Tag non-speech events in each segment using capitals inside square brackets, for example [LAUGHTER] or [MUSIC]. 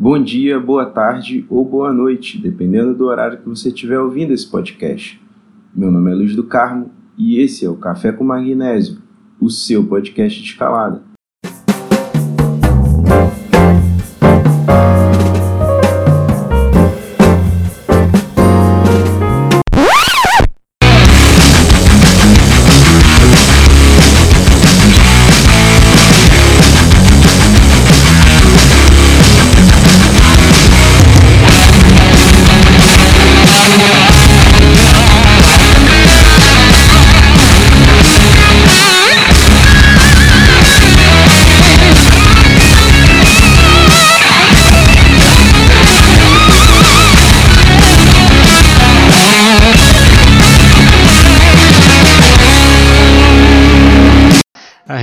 Bom dia, boa tarde ou boa noite, dependendo do horário que você estiver ouvindo esse podcast. Meu nome é Luiz do Carmo e esse é o Café com Magnésio, o seu podcast de escalada.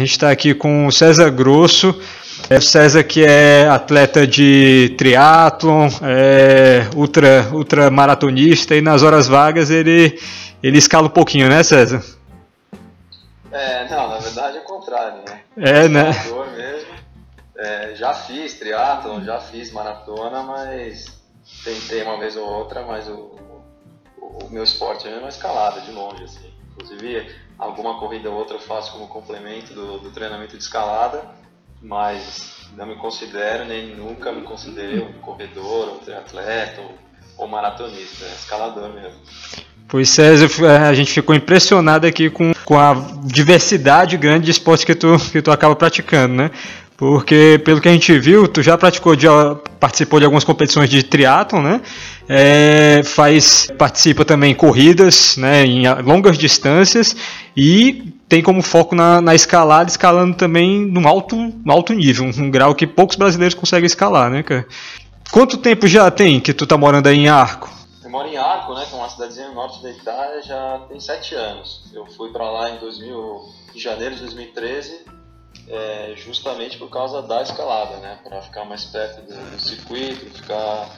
Gente está aqui com o César Grosso. É, o César que é atleta de triatlon, é ultra, ultra maratonista e nas horas vagas ele, ele escala um pouquinho, né César? É, não, na verdade é o contrário, né? É, né? mesmo. É, já fiz triatlon, já fiz maratona, mas tentei uma vez ou outra, mas o, o, meu esporte é escalada, de longe, assim. Inclusive, alguma corrida ou outra eu faço como complemento do, do treinamento de escalada, mas não me considero, nem nunca me considerei um corredor, ou triatleta, ou, ou maratonista, é escalador mesmo. Pois César, a gente ficou impressionado aqui com, com a diversidade grande de esportes que tu, que tu acaba praticando, né? Porque, pelo que a gente viu, tu já praticou, já participou de algumas competições de triatlon, né? É, faz, participa também corridas, né, em longas distâncias e tem como foco na, na escalada, escalando também num alto, num alto nível, um grau que poucos brasileiros conseguem escalar, né, cara? Quanto tempo já tem que tu tá morando aí em Arco? Eu moro em Arco, né, que é uma cidadezinha no norte da Itália, já tem sete anos. Eu fui para lá em, 2000, em janeiro de 2013 é, justamente por causa da escalada, né? Para ficar mais perto do, do circuito, ficar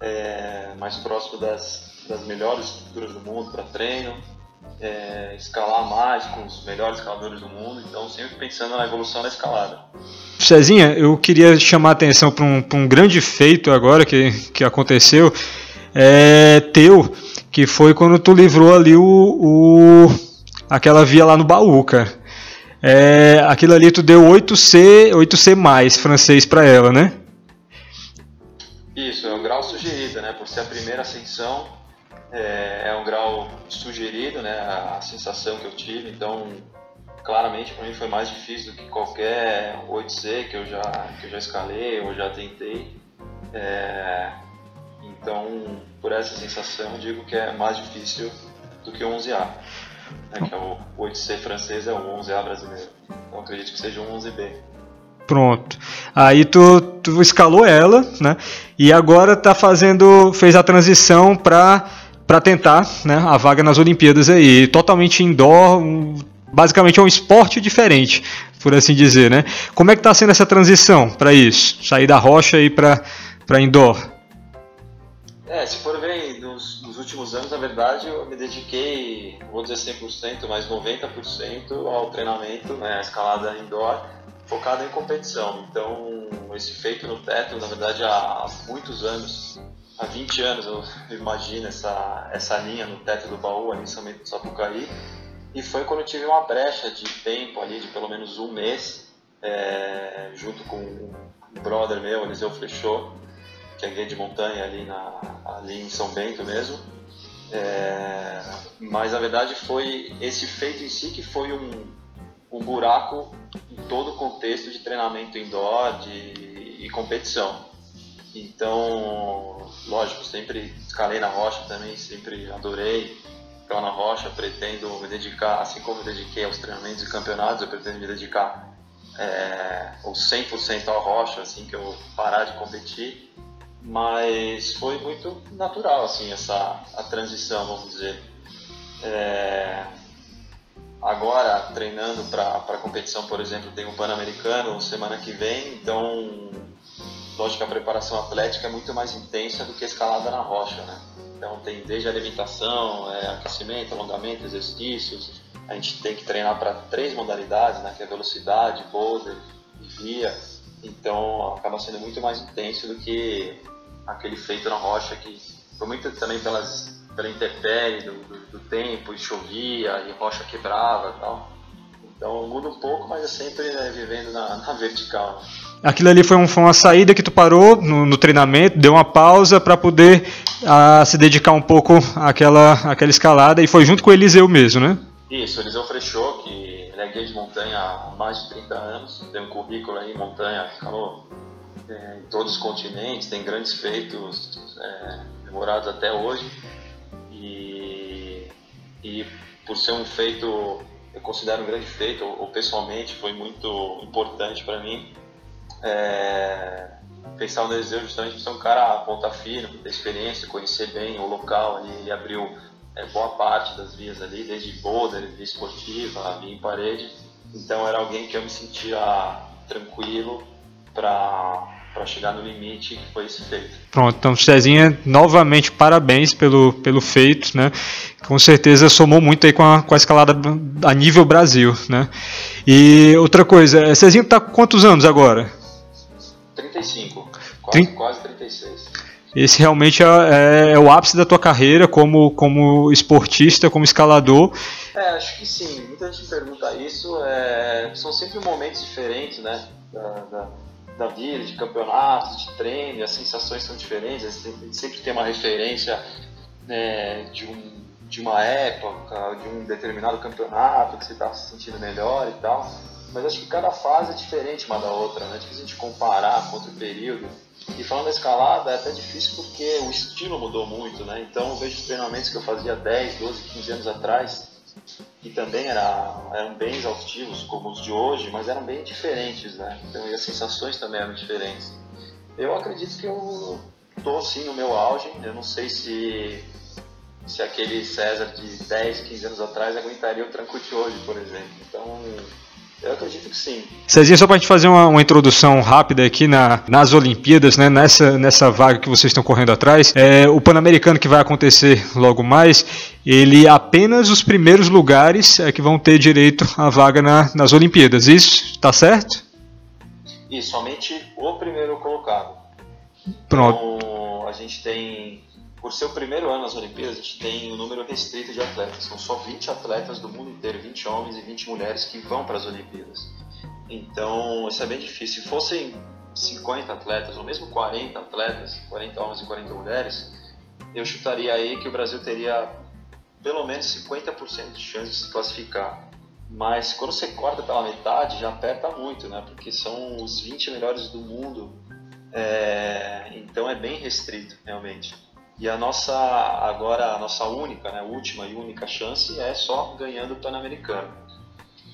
é, mais próximo das, das melhores estruturas do mundo para treino, é, escalar mais com os melhores escaladores do mundo. Então, sempre pensando na evolução da escalada. Cezinha, eu queria chamar a atenção para um, um grande feito agora que, que aconteceu, é, teu, que foi quando tu livrou ali o, o aquela via lá no baú, cara. É, aquilo ali tu deu 8C, 8C mais francês para ela, né? Isso, é um grau sugerido, né? Por ser a primeira ascensão, é, é um grau sugerido, né? A, a, sensação que eu tive, então claramente para mim foi mais difícil do que qualquer 8C que eu já que eu já escalei ou já tentei. É, então, por essa sensação, digo que é mais difícil do que o 11A né, que é o 8C francês, é o 11A brasileiro. Então acredito que seja um 11B. Pronto. Aí tu, tu escalou ela, né? E agora tá fazendo, fez a transição para para tentar, né, a vaga nas Olimpíadas aí, totalmente indoor, um, basicamente é um esporte diferente, por assim dizer, né? Como é que tá sendo essa transição para isso? Sair da rocha e para para indoor? É, se for ver nos, nos, últimos anos, na verdade, eu me dediquei, vou dizer 100%, mas 90% ao treinamento, né, a escalada indoor, focada em competição. Então, esse feito no teto, na verdade, há muitos anos, há 20 anos, eu imagino essa, essa linha no teto do baú, ali em do Sapucaí, e foi quando eu tive uma brecha de tempo ali, de pelo menos um mês, é, junto com um brother meu, Eliseu Flechot, que é guia de montanha ali, na, ali em São Bento mesmo. É, mas na verdade foi esse feito em si que foi um, um buraco em todo o contexto de treinamento indoor de, e competição. Então, lógico, sempre escalei na rocha também, sempre adorei ficar na rocha, pretendo me dedicar, assim como me dediquei aos treinamentos e campeonatos, eu pretendo me dedicar é, 100% à rocha, assim que eu parar de competir mas foi muito natural assim essa a transição vamos dizer. É, agora treinando para competição por exemplo tem o Pan-Americano semana que vem então lógico que a preparação atlética é muito mais intensa do que a escalada na rocha né? Então tem desde alimentação é, aquecimento alongamento exercícios. A gente tem que treinar para três modalidades né? Que é velocidade boulder e via. Então acaba sendo muito mais intenso do que aquele feito na rocha que foi muito também pelas, pela intempérie do, do, do tempo, e chovia, e rocha quebrava e tal. Então muda um pouco, mas é sempre né, vivendo na, na vertical. Aquilo ali foi, um, foi, uma saída que tu parou no, no treinamento, deu uma pausa para poder a, se dedicar um pouco àquela, àquela escalada e foi junto com o Eliseu mesmo, né? Isso, o Eliseu Frechou, que ele é guia de montanha há mais de 30 anos, tem um currículo aí em montanha, escalou é, em todos os continentes, tem grandes feitos é, até hoje. E, e por ser um feito, eu considero um grande feito, ou, pessoalmente foi muito importante para mim. É, pensar no Eliseu justamente por ser um cara ponta firme, ter experiência, conhecer bem o local ali, abriu é, boa parte das vias ali, desde boulder, via esportiva, via em parede. Então era alguém que eu me sentia tranquilo para para chegar no limite que foi esse feito. Pronto, então Cezinha, novamente parabéns pelo, pelo feito, né? Com certeza somou muito aí com a, com a escalada a nível Brasil, né? E outra coisa, Cezinha está com quantos anos agora? 35, quase, quase 36 esse realmente é, é, é, o ápice da tua carreira como, como esportista, como escalador. É, acho que sim. Muita gente pergunta isso. É, são sempre momentos diferentes, né? Da, da, da, vida, de campeonato, de treino, as sensações são diferentes. Sempre tem uma referência né, de, um, de uma época, de um determinado campeonato que você está se sentindo melhor e tal. Mas acho que cada fase é diferente uma da outra, né? É difícil a gente comparar com outro período. E falando da escalada, é até difícil porque o estilo mudou muito, né? Então eu vejo os treinamentos que eu fazia 10, 12, 15 anos atrás, que também era, eram bem exaustivos, como os de hoje, mas eram bem diferentes, né? Então, e as sensações também eram diferentes. Eu acredito que eu estou sim no meu auge, eu não sei se, se aquele César de 10, 15 anos atrás aguentaria o tranco de hoje, por exemplo. Então eu acredito que sim. Cezinha, só para a gente fazer uma, uma, introdução rápida aqui na, nas Olimpíadas, né, nessa, nessa vaga que vocês estão correndo atrás, é, o Pan-Americano que vai acontecer logo mais, ele apenas os primeiros lugares é que vão ter direito à vaga na, nas Olimpíadas, isso está certo? Isso, somente o primeiro colocado. Pronto. Então, a gente tem por ser o primeiro ano nas Olimpíadas, a gente tem um número restrito de atletas. São só 20 atletas do mundo inteiro, 20 homens e 20 mulheres que vão para as Olimpíadas. Então, isso é bem difícil. Se fossem 50 atletas, ou mesmo 40 atletas, 40 homens e 40 mulheres, eu chutaria aí que o Brasil teria pelo menos 50% de chance de se classificar. Mas quando você corta pela metade, já aperta muito, né? Porque são os 20 melhores do mundo. É... Então é bem restrito, realmente. E a nossa, agora, a nossa única, né, última e única chance é só ganhando o Pan-Americano.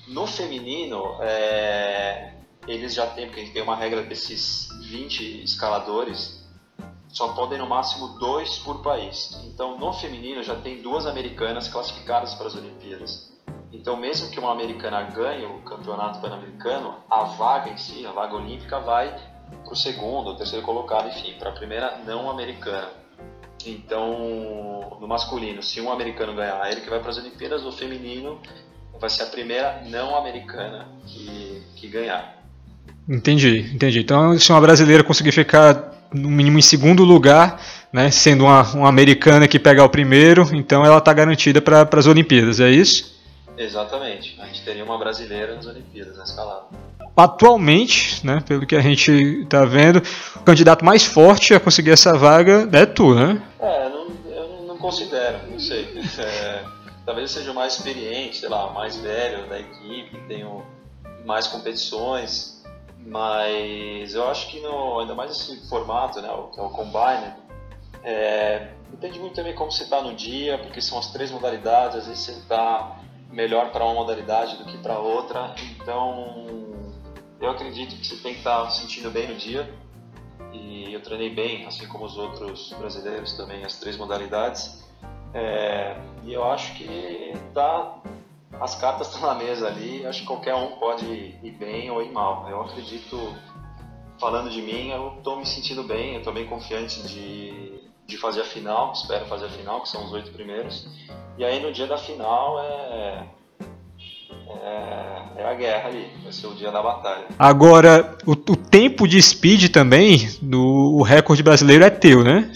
No feminino, é, eles já têm, porque tem uma regra desses 20 escaladores, só podem no máximo dois por país. Então, no feminino, já tem duas americanas classificadas para as Olimpíadas. Então, mesmo que uma americana ganhe o campeonato pan-americano, a vaga em si, a vaga olímpica, vai para o segundo terceiro colocado, enfim, para a primeira não americana. Então, no masculino, se um americano ganhar, ele que vai para as Olimpíadas, no feminino vai ser a primeira não americana que, que ganhar. Entendi, entendi. Então, se uma brasileira conseguir ficar no mínimo em segundo lugar, né, sendo uma, uma americana que pegar o primeiro, então ela está garantida para as Olimpíadas, é isso? Exatamente. A gente teria uma brasileira nas Olimpíadas, na escalada. Atualmente, né, pelo que a gente está vendo, o candidato mais forte a conseguir essa vaga é tu, né? É, não, eu não considero, não sei. É, talvez seja o mais experiente, sei lá, mais velho da equipe, tenho mais competições, mas eu acho que no, ainda mais esse formato, né, o, é o Combine, é, depende muito também como você está no dia, porque são as três modalidades, às vezes você está melhor para uma modalidade do que para outra, então eu acredito que você tem que estar se sentindo bem no dia. E eu treinei bem, assim como os outros brasileiros também, as três modalidades. É, e eu acho que tá, as cartas estão na mesa ali. Acho que qualquer um pode ir bem ou ir mal. Eu acredito, falando de mim, eu estou me sentindo bem. Eu estou bem confiante de, de fazer a final. Espero fazer a final, que são os oito primeiros. E aí no dia da final é, é é a guerra ali, vai ser o dia da batalha. Agora, o, o tempo de speed também, do, o recorde brasileiro é teu, né?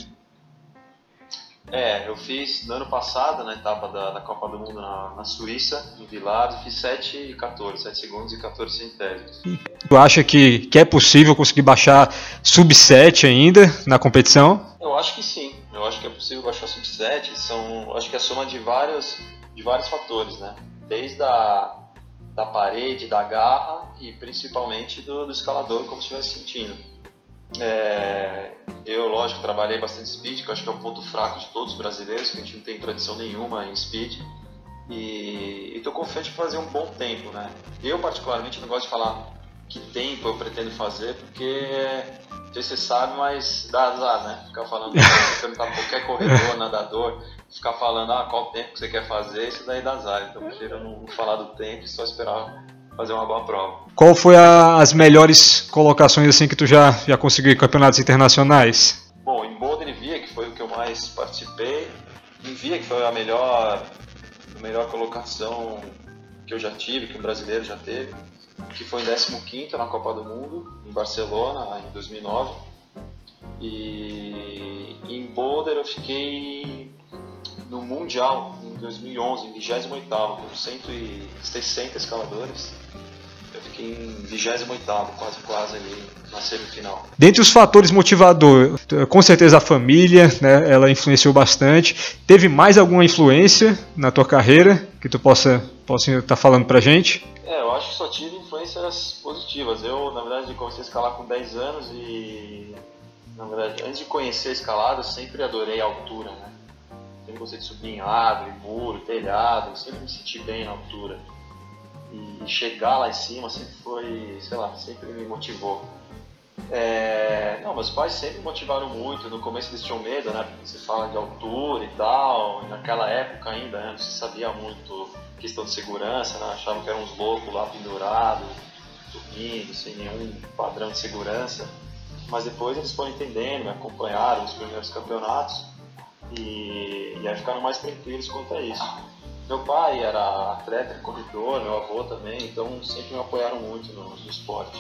Fiz no ano passado, na etapa da, da Copa do Mundo na, na Suíça, em Villars, fiz 7 e 14, 7 segundos e 14 centésimos. Tu acha que, que é possível conseguir baixar sub 7 ainda na competição? Eu acho que sim, eu acho que é possível baixar sub 7, são, acho que é a soma de vários, de vários fatores, né? Desde a da parede, da garra e principalmente do, do escalador, como estivesse sentindo. É, eu, lógico, trabalhei bastante speed, que eu acho que é um ponto fraco de todos os brasileiros, que a gente não tem tradição nenhuma em speed. E estou confiante em fazer um bom tempo, né? Eu, particularmente, não gosto de falar que tempo eu pretendo fazer, porque não sei se você sabe, mas dá azar, né? Ficar falando, perguntar qualquer corredor, [LAUGHS] nadador, ficar falando ah, qual tempo que você quer fazer, isso daí dá azar. Então eu prefiro não falar do tempo e só esperar fazer uma boa prova. Qual foi a, as melhores colocações assim que tu já, já conseguiu em campeonatos internacionais? Bom, em Boulder e Via, que foi o que eu mais participei, em Via, que foi a melhor, a melhor colocação que eu já tive, que um brasileiro já teve, que foi em 15 na Copa do Mundo, em Barcelona, em 2009. E em Boulder eu fiquei no Mundial, em 2011, em 28 com 160 escaladores. Eu fiquei em 28 quase quase ali na semifinal. Dentre os fatores motivadores, com certeza a família, né, ela influenciou bastante. Teve mais alguma influência na tua carreira que tu possa possa estar tá falando pra gente? É, eu acho que só tive influências positivas. Eu, na verdade, comecei a escalar com 10 anos e, na verdade, antes de conhecer a escalada, eu sempre adorei a altura, né? Sempre gostei de subir em árvore, muro, telhado, sempre me senti bem na altura. E chegar lá em cima sempre foi, sei lá, sempre me motivou. É... Não, meus pais sempre motivaram muito. No começo eles tinham medo, né? Porque você fala de altura e tal. E naquela época ainda, né? não se sabia muito questão de segurança, né? Achavam que eram uns loucos lá pendurados, dormindo, sem nenhum padrão de segurança. Mas depois eles foram entendendo, me acompanharam nos primeiros campeonatos e, e aí ficaram mais tranquilos quanto a isso. Meu pai era atleta, corredor, meu avô também, então sempre me apoiaram muito no, no esporte.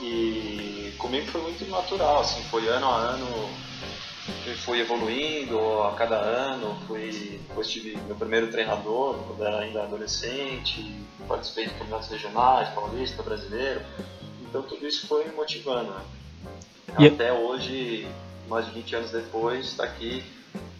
E comigo foi muito natural, assim, foi ano a ano, eu fui evoluindo a cada ano, fui, depois tive meu primeiro treinador quando era ainda adolescente, participei de campeonatos regionais, paulista, brasileiro, então tudo isso foi me motivando. Né? E Até hoje, mais de 20 anos depois, está aqui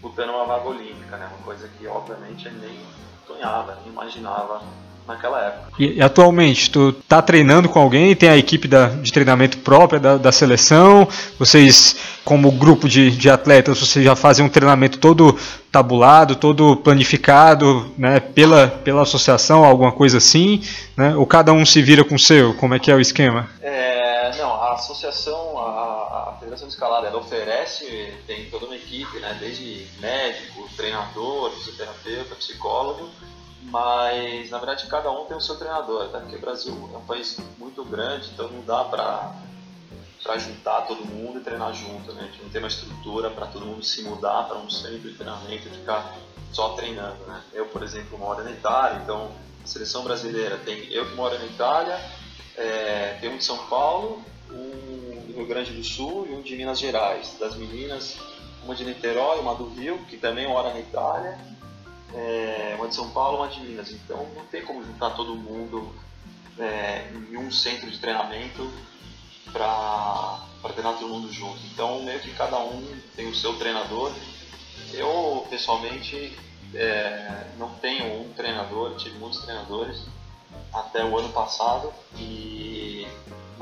disputando uma vaga olímpica, né? Uma coisa que obviamente ele nem sonhava, nem imaginava naquela época. E, e, atualmente, tu tá treinando com alguém? Tem a equipe da, de treinamento própria da, da seleção? Vocês, como grupo de, de atletas, vocês já fazem um treinamento todo tabulado, todo planificado, né? Pela, pela associação, alguma coisa assim, né? Ou cada um se vira com o seu? Como é que é o esquema? É, associação, a, a Federação de Escalada, ela oferece, tem toda uma equipe, né? Desde médico, treinador, fisioterapeuta, psicólogo, mas na verdade cada um tem o seu treinador, tá? porque o Brasil é um país muito grande, então não dá para para juntar todo mundo e treinar junto, né? A gente não tem uma estrutura para todo mundo se mudar para um centro de treinamento e ficar só treinando, né? Eu, por exemplo, moro na Itália, então a seleção brasileira tem eu que moro na Itália, é, tem um de São Paulo, um do Rio Grande do Sul e um de Minas Gerais. Das meninas, uma de Niterói, uma do Rio, que também mora na Itália, é, uma de São Paulo, uma de Minas. Então não tem como juntar todo mundo é, em um centro de treinamento para treinar todo mundo junto. Então meio que cada um tem o seu treinador. Eu pessoalmente é, não tenho um treinador, tive muitos treinadores até o ano passado, e,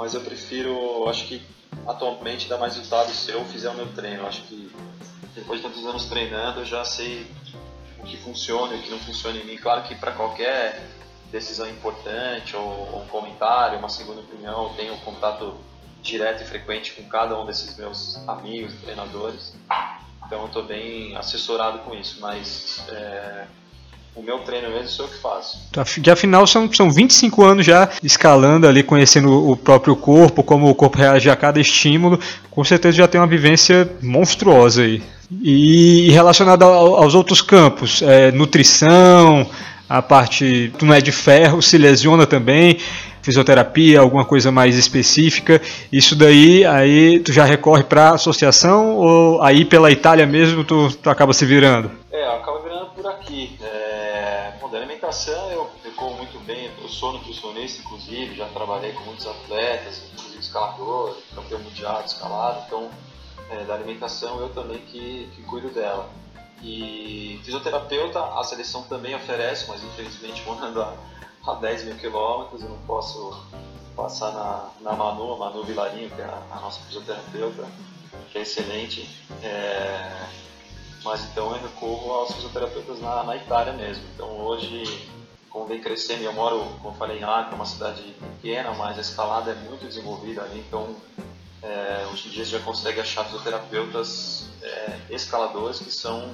mas eu prefiro, acho que atualmente dá mais resultado se eu fizer o meu treino. Acho que depois de tantos anos treinando, eu já sei o que funciona e o que não funciona em mim. Claro que para qualquer decisão importante ou, um comentário, uma segunda opinião, eu tenho contato direto e frequente com cada um desses meus amigos, treinadores. Então eu estou bem assessorado com isso, mas é, o meu treino mesmo sou eu que faço. Que afinal são, são 25 anos já escalando ali, conhecendo o próprio corpo, como o corpo reage a cada estímulo, com certeza já tem uma vivência monstruosa aí. E relacionado aos outros campos, é, nutrição, a parte, tu não é de ferro, se lesiona também, fisioterapia, alguma coisa mais específica. Isso daí, aí tu já recorre para associação ou aí pela Itália mesmo tu, tu acaba se virando? É, eu acabo virando por aqui. É, alimentação eu, eu muito bem, eu sou nutricionista inclusive, já trabalhei com muitos atletas, inclusive escalador, campeão mundial de escalada, então é, da alimentação eu também que, que cuido dela. E fisioterapeuta, a seleção também oferece, mas infelizmente morando a, a 10 mil quilômetros, eu não posso passar na, na Manu, a Manu Vilarinho, que é a, a nossa fisioterapeuta, que é excelente. É, mas então eu recorro aos fisioterapeutas na, na Itália mesmo. Então hoje, como vem crescendo, eu moro, como falei, em Acre, uma cidade pequena, mas a escalada é muito desenvolvida ali, então é, hoje em dia você já consegue achar fisioterapeutas é, escaladores que são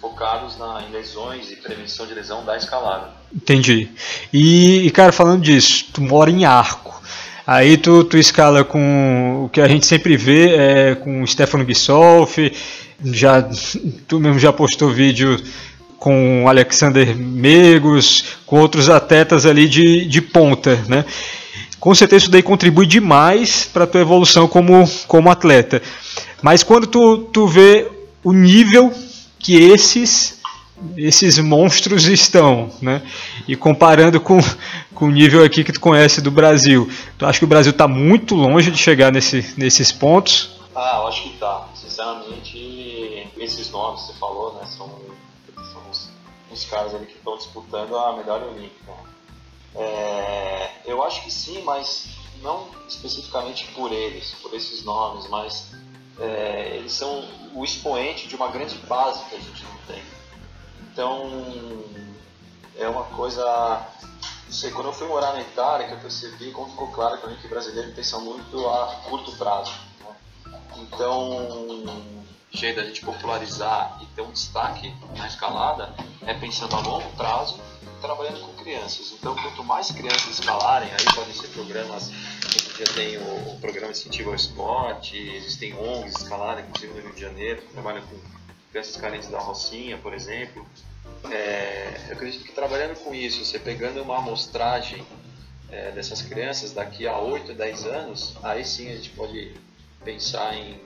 focados na, em lesões e prevenção de lesão da escalada. Entendi. E, cara, falando disso, tu mora em Arco. Aí tu, tu escala com o que a gente sempre vê é com o Stefano Gissolfi, já tu mesmo já postou vídeo com Alexander Megos, com outros atletas ali de, de ponta, né? Com certeza isso daí contribui demais para tua evolução como, como atleta. Mas quando tu, tu vê o nível que esses esses monstros estão, né? E comparando com, com o nível aqui que tu conhece do Brasil, tu acha que o Brasil está muito longe de chegar nesse, nesses pontos? Ah, eu acho que tá. Sinceramente, esses nomes que você falou, né, são, são os, os caras ali que estão disputando a medalha olímpica. É, eu acho que sim, mas não especificamente por eles, por esses nomes, mas é, eles são o expoente de uma grande base que a gente não tem. Então, é uma coisa. Não sei, quando eu fui morar na Itália, que eu percebi como ficou claro para mim que brasileiro pensa muito a curto prazo. Então, jeito da gente popularizar e ter um destaque na escalada é pensando a longo prazo trabalhando com crianças. Então, quanto mais crianças escalarem, aí podem ser programas, já tem o, programa incentivo ao esporte, existem ONGs escalarem, inclusive no Rio de Janeiro, que trabalham com crianças carentes da Rocinha, por exemplo. É, eu acredito que trabalhando com isso, você pegando uma amostragem é, dessas crianças daqui a 8, 10 anos, aí sim a gente pode pensar em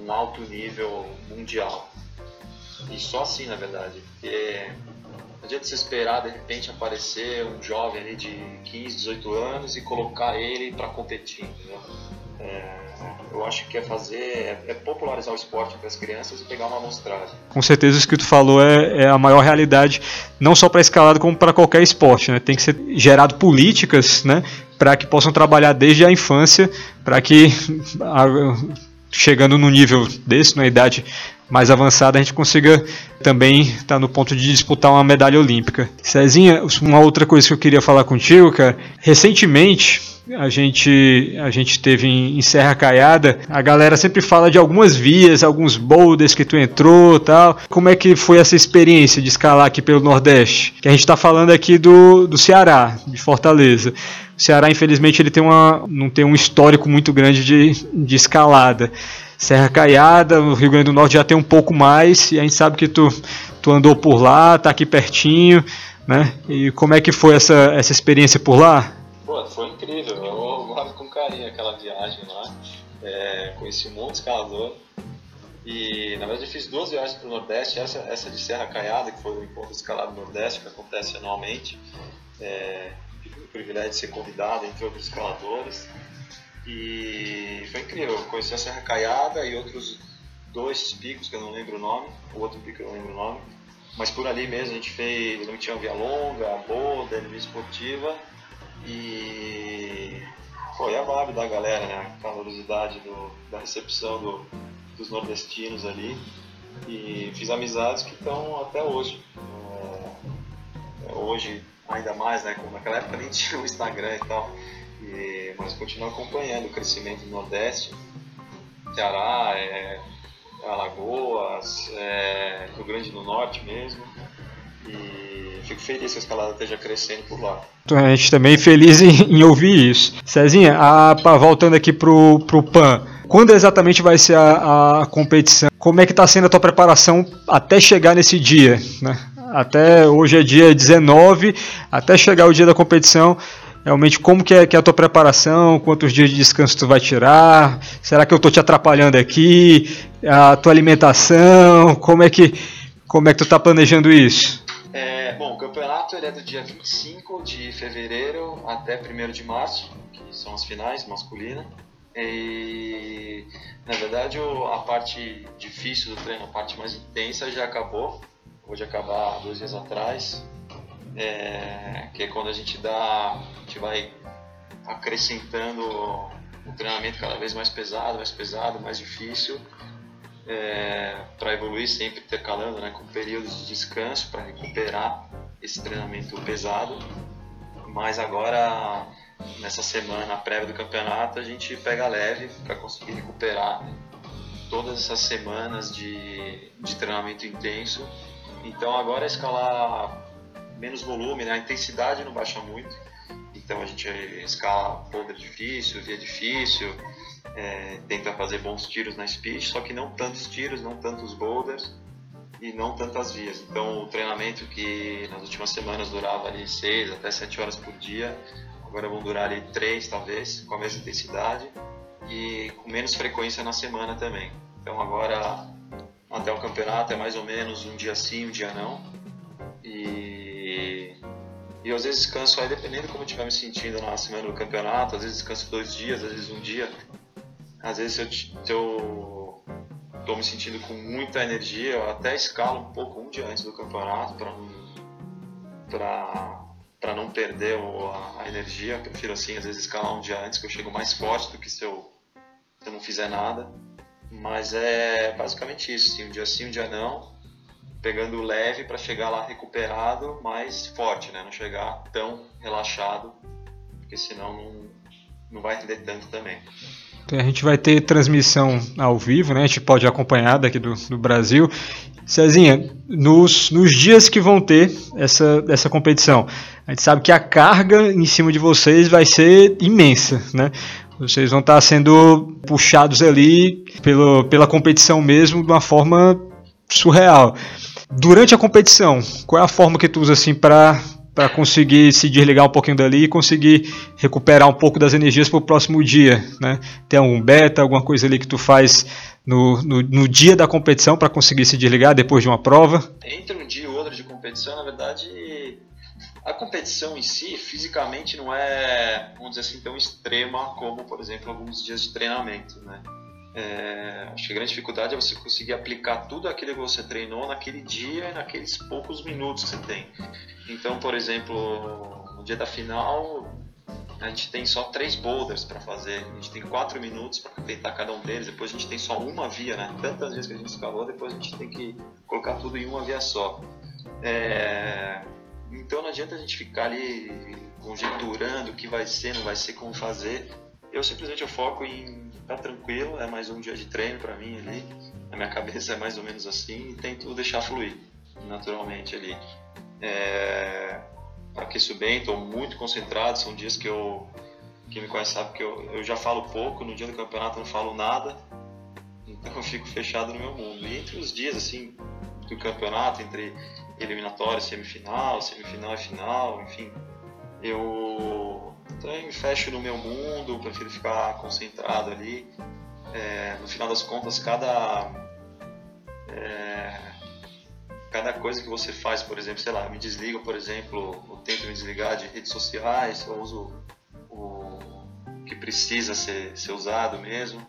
um alto nível mundial. E só assim, na verdade, porque não adianta você esperar de repente aparecer um jovem ali de 15, 18 anos e colocar ele para competir. É, eu acho que é fazer é, é popularizar o esporte para as crianças e pegar uma amostragem. Com certeza isso que tu falou é, é a maior realidade, não só para escalada como para qualquer esporte. Né? Tem que ser gerado políticas né, para que possam trabalhar desde a infância, para que [LAUGHS] chegando no nível desse, na idade mais avançada, a gente consiga também estar tá no ponto de disputar uma medalha olímpica. Cezinha, uma outra coisa que eu queria falar contigo, cara, recentemente a gente a gente teve em, Serra Caiada, a galera sempre fala de algumas vias, alguns boulders que tu entrou, tal. Como é que foi essa experiência de escalar aqui pelo Nordeste? Que a gente está falando aqui do, do Ceará, de Fortaleza. O Ceará, infelizmente, ele tem uma, não tem um histórico muito grande de, de escalada. Serra Caiada, no Rio Grande do Norte já tem um pouco mais, e a gente sabe que tu, tu andou por lá, tá aqui pertinho, né? E como é que foi essa, essa experiência por lá? Pô, foi incrível, eu guardo com carinho aquela viagem lá, é, conheci de escalador, e na verdade eu fiz duas viagens para o Nordeste, essa, essa de Serra Caiada, que foi o Encontro Escalado Nordeste, que acontece anualmente, é, tive o privilégio de ser convidado entre outros escaladores, e foi incrível, conheci a Serra Caiada e outros dois picos que eu não lembro o nome, o outro pico eu não lembro o nome. Mas por ali mesmo a gente fez Limitinha Via Longa, Boulder, Via Esportiva e foi a vibe da galera, né? A calorosidade do, da recepção do, dos nordestinos ali. E fiz amizades que estão até hoje. É, hoje ainda mais, né? Como naquela época nem [LAUGHS] tinha o Instagram e tal. E, mas continuo acompanhando o crescimento do Nordeste, Ceará, é, Alagoas, é, Rio Grande do Norte mesmo. E fico feliz que a escalada esteja crescendo por lá. A gente também feliz em, em ouvir isso. Cezinha, a, voltando aqui pro, pro PAN, quando exatamente vai ser a, a competição? Como é que está sendo a tua preparação até chegar nesse dia? Né? até hoje é dia 19, até chegar o dia da competição, realmente como que é, que é a tua preparação, quantos dias de descanso tu vai tirar, será que eu estou te atrapalhando aqui, a tua alimentação, como é que, como é que tu está planejando isso? É, bom, o campeonato é do dia 25 de fevereiro até 1 de março, que são as finais masculina. E na verdade a parte difícil do treino, a parte mais intensa já acabou. Hoje acabar dois dias atrás, é, que é quando a gente dá, a gente vai acrescentando um treinamento cada vez mais pesado, mais pesado, mais difícil, é, para evoluir sempre intercalando né, com períodos de descanso para recuperar esse treinamento pesado. Mas agora, nessa semana prévia do campeonato, a gente pega leve para conseguir recuperar todas essas semanas de, de treinamento intenso. Então agora é escalar menos volume, né? a intensidade não baixa muito. Então a gente escala boulder difícil, via difícil, é, tenta fazer bons tiros na speed, só que não tantos tiros, não tantos boulders e não tantas vias. Então o treinamento que nas últimas semanas durava ali 6 até 7 horas por dia, agora vão durar ali 3 talvez, com a mesma intensidade e com menos frequência na semana também. Então agora até o campeonato é mais ou menos um dia sim, um dia não. E às vezes descanso aí, dependendo de como eu estiver me sentindo na semana do campeonato, às vezes descanso dois dias, às vezes um dia. Às vezes se eu, se eu me sentindo com muita energia, eu até escalo um pouco um dia antes do campeonato para para para não perder a, a, energia. Eu prefiro assim, às vezes escalar um dia antes que eu chego mais forte do que se eu, se eu não fizer nada. Mas é basicamente isso, assim, um dia sim, um dia não pegando leve para chegar lá recuperado, mas forte, né? Não chegar tão relaxado, porque senão não, não vai render tanto também. Então, a gente vai ter transmissão ao vivo, né? A gente pode acompanhar daqui do, do Brasil. Cezinha, nos, nos dias que vão ter essa, essa competição, a gente sabe que a carga em cima de vocês vai ser imensa, né? Vocês vão estar sendo puxados ali pelo, pela competição mesmo de uma forma surreal. Durante a competição, qual é a forma que tu usa assim para para conseguir se desligar um pouquinho dali e conseguir recuperar um pouco das energias para o próximo dia, né? Tem algum beta, alguma coisa ali que tu faz no, no, no dia da competição para conseguir se desligar depois de uma prova? Entre um dia e outro de competição, na verdade, a competição em si, fisicamente, não é, vamos dizer assim, tão extrema como, por exemplo, alguns dias de treinamento, né? É, acho que a grande dificuldade é você conseguir aplicar tudo aquilo que você treinou naquele dia naqueles poucos minutos que você tem. Então, por exemplo, no dia da final, a gente tem só três boulders para fazer. A gente tem quatro minutos para completar cada um deles. Depois a gente tem só uma via, né? Tantas vezes que a gente escalou, depois a gente tem que colocar tudo em uma via só. É... Então não adianta a gente ficar ali conjecturando o que vai ser, não vai ser, como fazer. Eu simplesmente eu foco em tá tranquilo, é mais um dia de treino para mim ali. Na minha cabeça é mais ou menos assim e tento deixar fluir naturalmente ali. É, aqueço bem, estou muito concentrado, são dias que eu quem me conhece sabe que eu, eu já falo pouco, no dia do campeonato eu não falo nada, então eu fico fechado no meu mundo. E entre os dias assim do campeonato, entre eliminatório, semifinal, semifinal e final, enfim, eu então eu me fecho no meu mundo, prefiro ficar concentrado ali. É, no final das contas, cada é, cada coisa que você faz, por exemplo, sei lá, me desligo, por exemplo, eu tento me desligar de redes sociais, eu uso o que precisa ser, ser usado mesmo.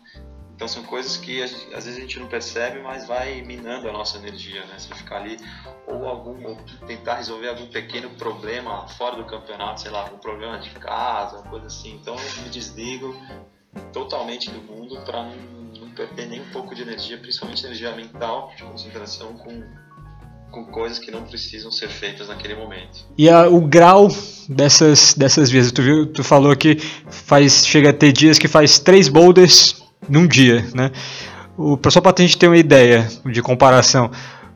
Então são coisas que às vezes a gente não percebe, mas vai minando a nossa energia, né? Você ficar ali ou algum ou tentar resolver algum pequeno problema fora do campeonato, sei lá, algum problema de casa, coisa assim. Então eu me desligo totalmente do mundo para não, não, perder nem um pouco de energia, principalmente energia mental, de concentração com com coisas que não precisam ser feitas naquele momento. E a, o grau dessas dessas vezes, tu viu, tu falou que faz chega a ter dias que faz três boulders num dia, né? O, só para a gente ter uma ideia de comparação,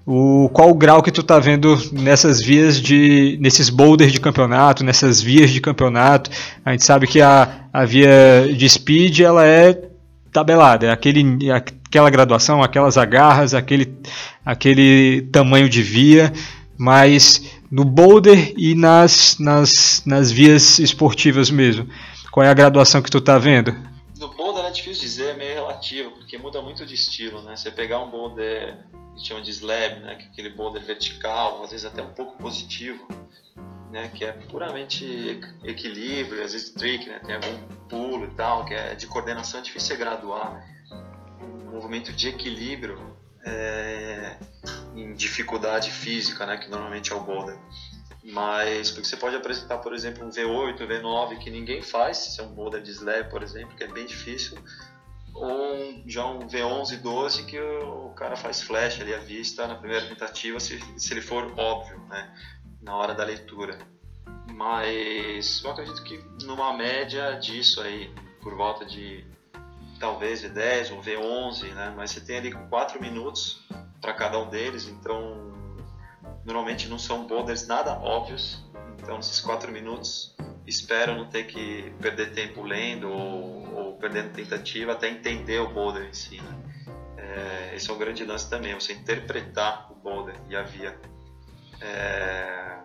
o, qual o grau que tu tá vendo nessas vias de nesses boulders de campeonato, nessas vias de campeonato? A gente sabe que a, a via de speed ela é tabelada, é aquele, aquela graduação, aquelas agarras, aquele, aquele tamanho de via, mas no boulder e nas, nas, nas vias esportivas mesmo. Qual é a graduação que tu tá vendo? Difícil dizer, é meio relativo, porque muda muito de estilo, né? Você pegar um boulder que chama de slab, né? Que é aquele boulder vertical, às vezes até um pouco positivo, né? Que é puramente equilíbrio, às vezes trick, né? Tem algum pulo e tal, que é de coordenação é difícil graduar. Um movimento de equilíbrio é, em dificuldade física, né? Que normalmente é o boulder mas porque você pode apresentar, por exemplo, um V8, um V9 que ninguém faz, se é um boulder de slab, por exemplo, que é bem difícil, ou um, já um V11, 12 que o, o, cara faz flash ali à vista na primeira tentativa, se, se ele for óbvio, né, na hora da leitura. Mas eu acredito que numa média disso aí, por volta de talvez V10 ou V11, né, mas você tem ali 4 minutos para cada um deles, então Normalmente não são boulders nada óbvios, então nesses quatro minutos espero não ter que perder tempo lendo ou, ou perdendo tentativa até entender o boulder em si. Né? É, esse é um grande lance também, você interpretar o boulder e a via. É,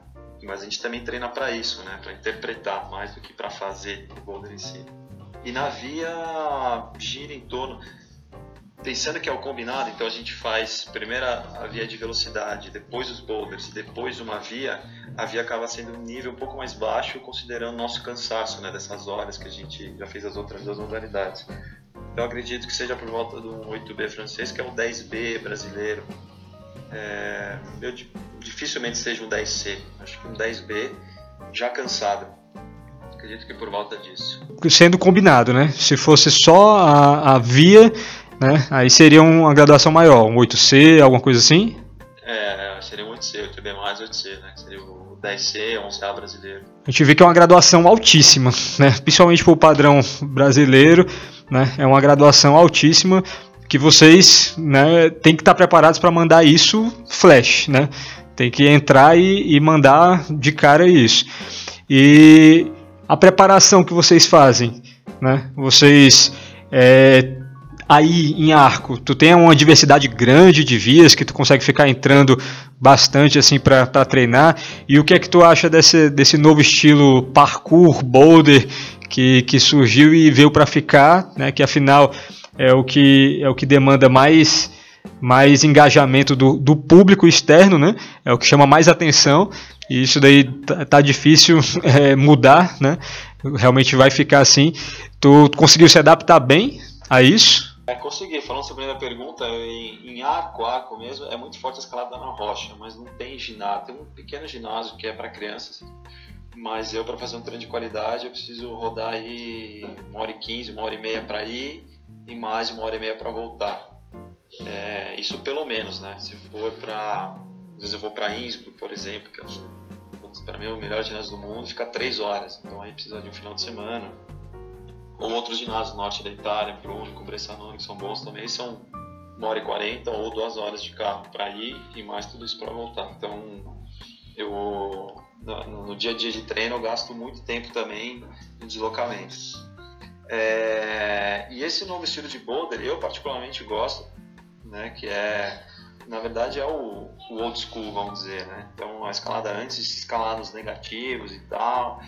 mas a gente também treina para isso, né? para interpretar mais do que para fazer o boulder em si. E na via gira em torno pensando que é o combinado, então a gente faz primeiro a via de velocidade, depois os boulders, depois uma via, a via acaba sendo um nível um pouco mais baixo, considerando o nosso cansaço né, dessas horas que a gente já fez as outras duas modalidades. Então acredito que seja por volta do 8B francês, que é o 10B brasileiro. É, eu dificilmente seja um 10C, acho que um 10B já cansado. Acredito que por volta disso. Sendo combinado, né? Se fosse só a, a via, né? Aí seria uma graduação maior, um 8C, alguma coisa assim? É, seria um 8C, 8B mais 8C, né? Seria o 10C, 11A brasileiro. A gente vê que é uma graduação altíssima, né? Principalmente para o padrão brasileiro, né? É uma graduação altíssima que vocês né, têm que estar preparados para mandar isso flash, né? Tem que entrar e, e mandar de cara isso. E a preparação que vocês fazem, né? Vocês é, aí em arco, tu tem uma diversidade grande de vias que tu consegue ficar entrando bastante assim para treinar. E o que é que tu acha desse, desse novo estilo parkour, boulder que, que surgiu e veio para ficar, né? Que afinal é o que é o que demanda mais mais engajamento do, do público externo, né? É o que chama mais atenção. E isso daí tá, tá difícil [LAUGHS] é, mudar, né? Realmente vai ficar assim. Tu conseguiu se adaptar bem a isso? É, consegui. Falando sobre a primeira pergunta, em, em arco, arco mesmo, é muito forte a escalada na rocha, mas não tem ginásio. Tem um pequeno ginásio que é para crianças, mas eu, para fazer um treino de qualidade, eu preciso rodar aí uma hora e quinze, uma hora e meia para ir e mais uma hora e meia para voltar. É, isso pelo menos, né? Se for para. Às vezes eu vou para Innsbruck, por exemplo, que é para mim é o melhor ginásio do mundo, fica três horas. Então aí precisa de um final de semana ou outros ginásios norte da Itália, Brunico, Bressanone, que são bons também, são uma hora e quarenta ou duas horas de carro para ir e mais tudo isso para voltar. Então, eu no, no, dia a dia de treino eu gasto muito tempo também em deslocamentos. É, e esse novo estilo de boulder eu particularmente gosto, né, que é na verdade é o, o old school, vamos dizer, né? Então a escalada antes nos negativos e tal,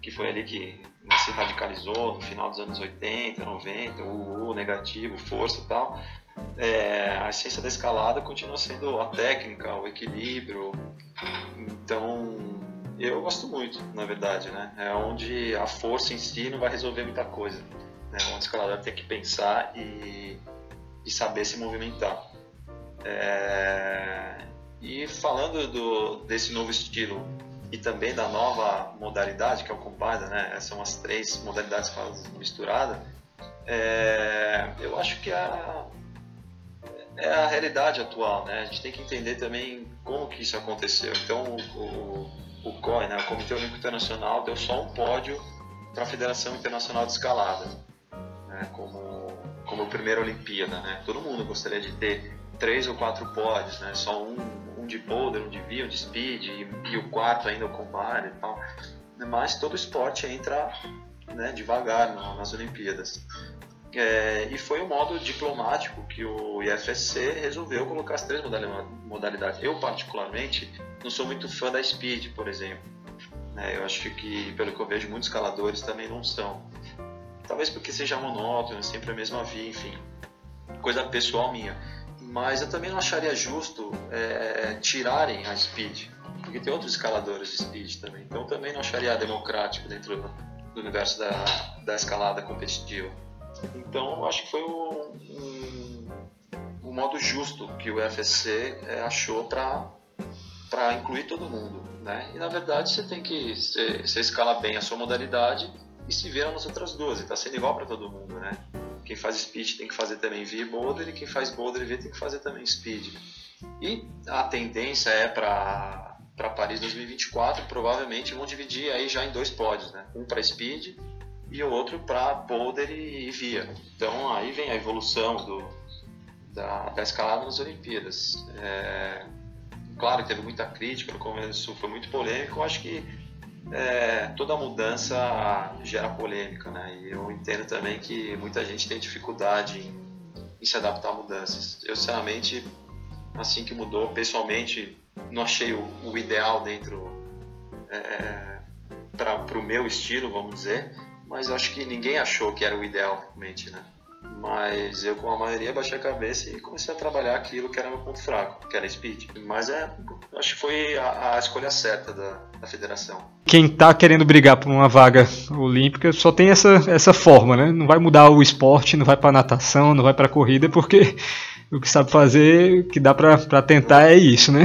que foi ali que se radicalizou no final dos anos 80, 90, o negativo, força e tal, é, a essência da escalada continua sendo a técnica, o equilíbrio. Então, eu gosto muito, na verdade, né? É onde a força em si não vai resolver muita coisa. Né? Onde o escalador tem que pensar e, e saber se movimentar. É, e falando do, desse novo estilo e também da nova modalidade, que é o Compada, né? São as três modalidades misturadas. É, eu acho que a, é a realidade atual, né? A gente tem que entender também como que isso aconteceu. Então, o, o, o COI, né? o Comitê Olímpico Internacional, deu só um pódio para a Federação Internacional de Escalada, né? como, como primeira Olimpíada, né? Todo mundo gostaria de ter três ou quatro pódios, né? Só um, um de boulder, um de via, um de speed e, e o quarto ainda o combate e tal. Mas todo esporte entra né, devagar nas Olimpíadas. É, e foi um modo diplomático que o IFSC resolveu colocar as três modalidades. Eu, particularmente, não sou muito fã da Speed, por exemplo. É, eu acho que, pelo que eu vejo, muitos escaladores também não são. Talvez porque seja monótono, sempre a mesma via, enfim. Coisa pessoal minha. Mas eu também não acharia justo é, tirarem a Speed, porque tem outros escaladores de Speed também. Então também não acharia democrático dentro do universo da, da escalada competitiva. Então acho que foi um, um, modo justo que o FSC é, achou para para incluir todo mundo, né? E na verdade você tem que você, escala bem a sua modalidade e se vira nas outras duas, está sendo igual para todo mundo, né? Quem faz speed tem que fazer também e boulder, e quem faz boulder e via tem que fazer também speed. E a tendência é para para Paris 2024, provavelmente vão dividir aí já em dois pódios, né? Um para speed e o outro para boulder e via. Então aí vem a evolução do, da, da escalada nas Olimpíadas. É, claro que teve muita crítica, no começo foi muito polêmico, eu acho que é, toda mudança gera polêmica, né? E eu entendo também que muita gente tem dificuldade em, em se adaptar a mudanças. Eu, sinceramente, assim que mudou, pessoalmente, não achei o, o ideal dentro é, para o meu estilo, vamos dizer, mas acho que ninguém achou que era o ideal realmente, né? Mas eu, com a maioria, baixei a cabeça e comecei a trabalhar aquilo que era meu ponto fraco, que era speed. Mas é, acho que foi a, a escolha certa da, da, federação. Quem tá querendo brigar por uma vaga olímpica só tem essa, essa forma, né? Não vai mudar o esporte, não vai para natação, não vai para corrida, porque o que sabe fazer, o que dá para tentar é isso, né?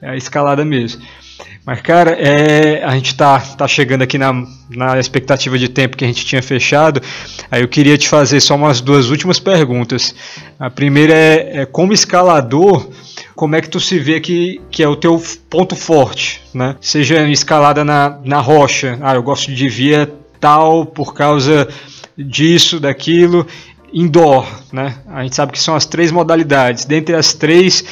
É a escalada mesmo. Mas, cara, é, a gente tá, tá chegando aqui na, na expectativa de tempo que a gente tinha fechado. Aí eu queria te fazer só umas duas últimas perguntas. A primeira é, é como escalador, como é que tu se vê que, que é o teu ponto forte, né? Seja escalada na, na rocha, ah, eu gosto de via tal por causa disso, daquilo, indoor, né? A gente sabe que são as três modalidades. Dentre as três,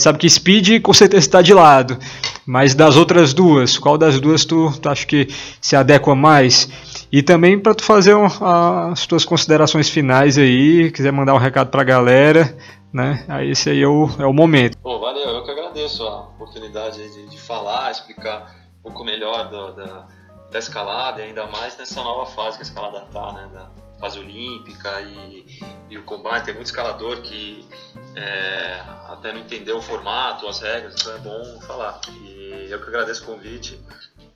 sabe que speed com certeza está de lado. Mas das outras duas, qual das duas tu, tu acha que se adequa mais? E também para tu fazer um, as tuas considerações finais aí, quiser mandar um recado para a galera, né? Aí esse aí é o, é o momento. Pô, valeu, eu que agradeço a oportunidade de, de falar, explicar um pouco melhor do, da, da escalada e ainda mais nessa nova fase que a escalada tá, né? Da, fase olímpica e, e o combate. Tem muito escalador que é, até não entendeu o formato, as regras, então é bom falar. E eu que agradeço o convite,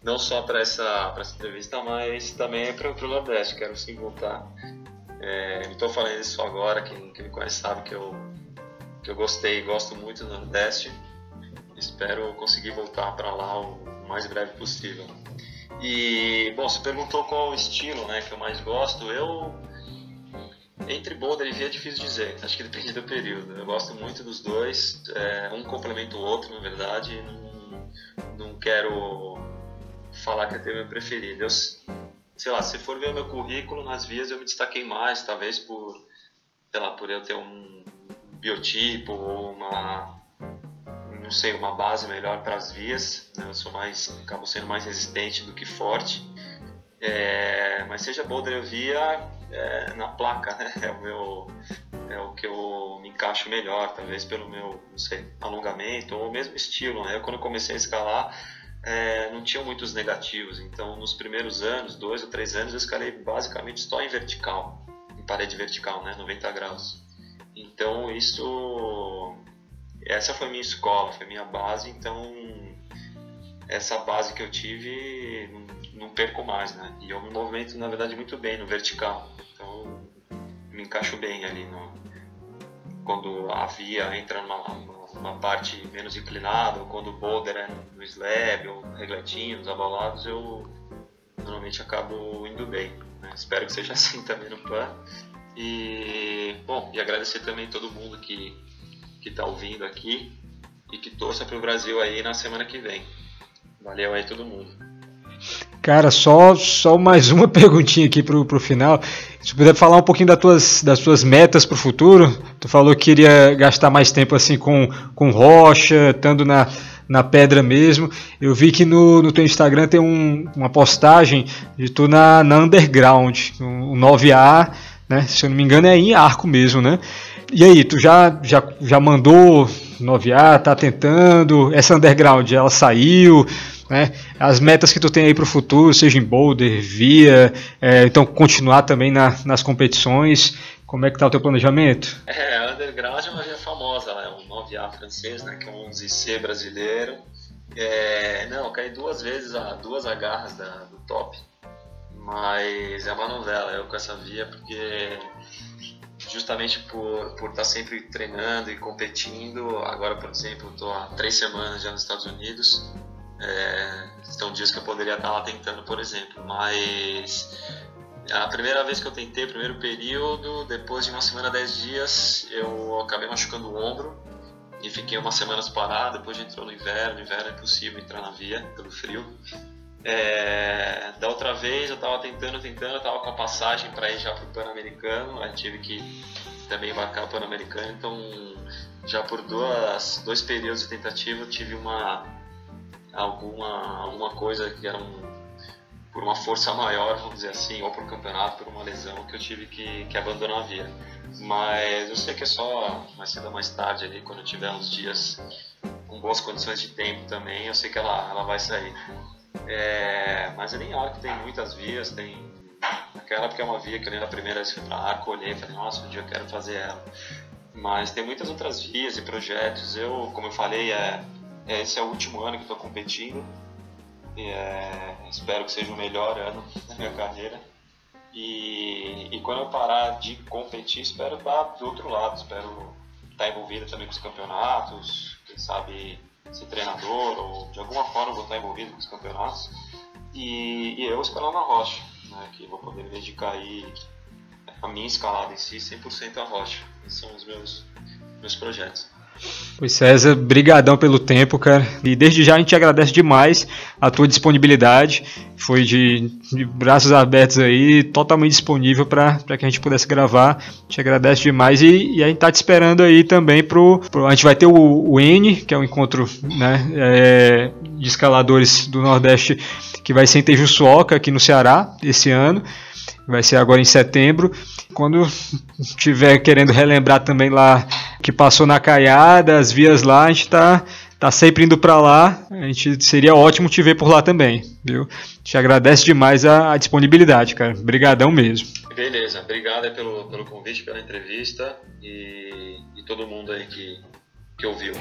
não só para essa, essa entrevista, mas também para o Nordeste. Quero sim voltar. É, não estou falando isso agora, quem, quem me conhece sabe que eu, que eu gostei, gosto muito do Nordeste. Espero conseguir voltar para lá o mais breve possível. E, bom, você perguntou qual o estilo né, que eu mais gosto. Eu, entre boulder e via é difícil dizer, acho que depende do período. Eu gosto muito dos dois, é, um complementa o outro, na verdade. Não, não quero falar que eu tenho meu preferido. Eu, sei lá, se for ver o meu currículo, nas vias eu me destaquei mais, talvez por, sei lá, por eu ter um biotipo ou uma não sei, uma base melhor para as vias. Né? Eu sou mais, acabo sendo mais resistente do que forte. É, mas seja boulder ou via, é, na placa, né? [LAUGHS] É o meu, é o que eu me encaixo melhor, talvez pelo meu, não sei, alongamento ou mesmo estilo. Né? Eu, quando comecei a escalar, é, não tinha muitos negativos. Então, nos primeiros anos, dois ou três anos, eu escalei basicamente só em vertical, em parede vertical, né? 90 graus. Então, isso essa foi minha escola, foi minha base, então essa base que eu tive não, não, perco mais, né? E eu me movimento, na verdade, muito bem no vertical, então me encaixo bem ali no, quando a via entra numa, numa parte menos inclinada, ou quando o boulder é no slab, ou regletinho, nos abalados, eu normalmente acabo indo bem. Né? Espero que seja [LAUGHS] assim também no PAN. E, bom, e agradecer também todo mundo que que está ouvindo aqui e que torça para o Brasil aí na semana que vem. Valeu aí todo mundo. Cara, só, só mais [LAUGHS] uma perguntinha aqui pro, pro final. Se puder falar um pouquinho das tuas, das tuas metas para o futuro. Tu falou que queria gastar mais tempo assim com, com rocha, estando na, na pedra mesmo. Eu vi que no, no teu Instagram tem um, uma postagem de tu na, na Underground, o 9A né? Se eu não me engano é em arco mesmo, né? E aí, tu já, já, já mandou noviar, tá tentando? Essa underground, ela saiu? Né? As metas que tu tem aí para o futuro, seja em boulder, via, é, então continuar também na, nas competições, como é que tá o teu planejamento? [LAUGHS] É, underground é uma via famosa, é um 9A francês, né, que é um 11C brasileiro. É, não, caí duas vezes, a duas agarras da, do top, mas é uma novela, eu com essa via, porque justamente por por estar tá sempre treinando e competindo. Agora, por exemplo, estou há três semanas já nos Estados Unidos. É, são dias que eu poderia estar lá tentando, por exemplo, mas a primeira vez que eu tentei, o primeiro período, depois de uma semana, dez dias, eu acabei machucando o ombro e fiquei umas semanas parado. Depois entrou no inverno, no inverno é impossível entrar na via pelo frio. É, da outra vez eu estava tentando, tentando, eu estava com a passagem para ir já para o Pan-Americano, aí tive que também embarcar o Pan-Americano, então já por duas, dois períodos de tentativa eu tive uma alguma, alguma coisa que era um, por uma força maior, vamos dizer assim, ou por campeonato, por uma lesão que eu tive que, que abandonar a via. Mas eu sei que é só mais cedo ou mais tarde ali, quando eu tiver uns dias com boas condições de tempo também, eu sei que ela, ela vai sair. É, mas é nem arco tem muitas vias, tem aquela porque é uma via que eu nem na primeira vez fui para arco, olhei e falei, nossa, um dia eu quero fazer ela. Mas tem muitas outras vias e projetos. Eu, como eu falei, é, é esse é o último ano que estou competindo. E, é, espero que seja o melhor ano da minha carreira. E, e quando eu parar de competir, espero estar do outro lado, espero estar envolvido também com os campeonatos, quem sabe ser treinador ou de alguma forma vou estar envolvido com os campeonatos. E, e eu escalar na rocha, né, que vou poder me dedicar aí a minha escalada em si 100% à rocha. Esses são os meus, meus projetos. Pois César, brigadão pelo tempo, cara. E desde já a gente agradece demais a tua disponibilidade. Foi de, de braços abertos aí, totalmente disponível para que a gente pudesse gravar. Te agradece demais e, e, a gente tá te esperando aí também pro, pro a gente vai ter o, o N, que é o um encontro né, é, de escaladores do Nordeste que vai ser em Tejuçuoca, aqui no Ceará, esse ano vai ser agora em setembro. Quando estiver querendo relembrar também lá que passou na Caiada, as vias lá, a gente está tá sempre indo para lá. A gente seria ótimo te ver por lá também, viu? Te agradece demais a, a disponibilidade, cara. Obrigadão mesmo. Beleza, obrigado pelo, pelo convite, pela entrevista e, e todo mundo aí que, que ouviu.